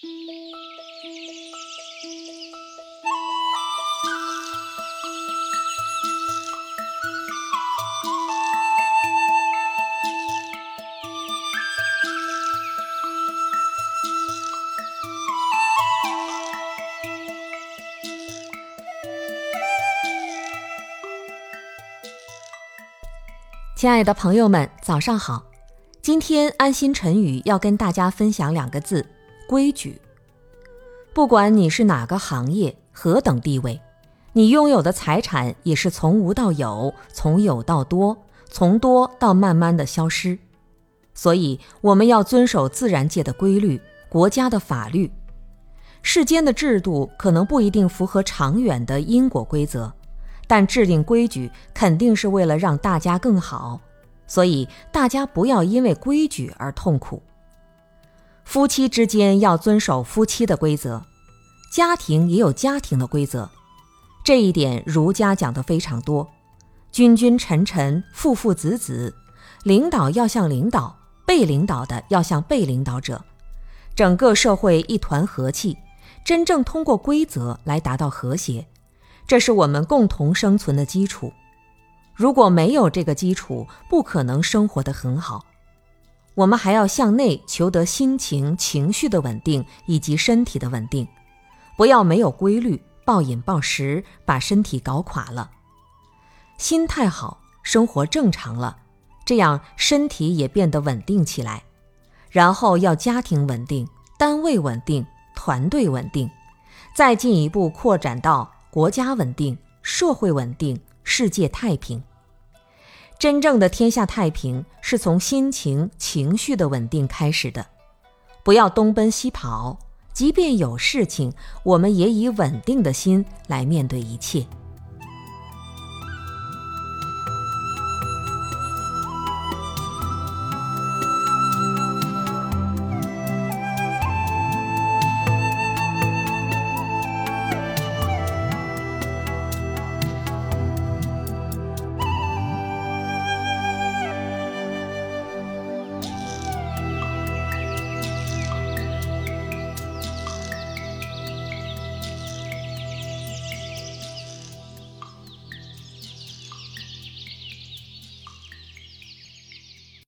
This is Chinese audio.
亲爱的朋友们，早上好！今天安心晨语要跟大家分享两个字：规矩。不管你是哪个行业、何等地位，你拥有的财产也是从无到有，从有到多，从多到慢慢的消失。所以，我们要遵守自然界的规律、国家的法律。世间的制度可能不一定符合长远的因果规则。但制定规矩肯定是为了让大家更好，所以大家不要因为规矩而痛苦。夫妻之间要遵守夫妻的规则，家庭也有家庭的规则，这一点儒家讲的非常多。君君臣臣，父父子子，领导要像领导，被领导的要像被领导者，整个社会一团和气，真正通过规则来达到和谐。这是我们共同生存的基础。如果没有这个基础，不可能生活得很好。我们还要向内求得心情、情绪的稳定以及身体的稳定，不要没有规律、暴饮暴食，把身体搞垮了。心态好，生活正常了，这样身体也变得稳定起来。然后要家庭稳定、单位稳定、团队稳定，再进一步扩展到。国家稳定，社会稳定，世界太平。真正的天下太平是从心情、情绪的稳定开始的。不要东奔西跑，即便有事情，我们也以稳定的心来面对一切。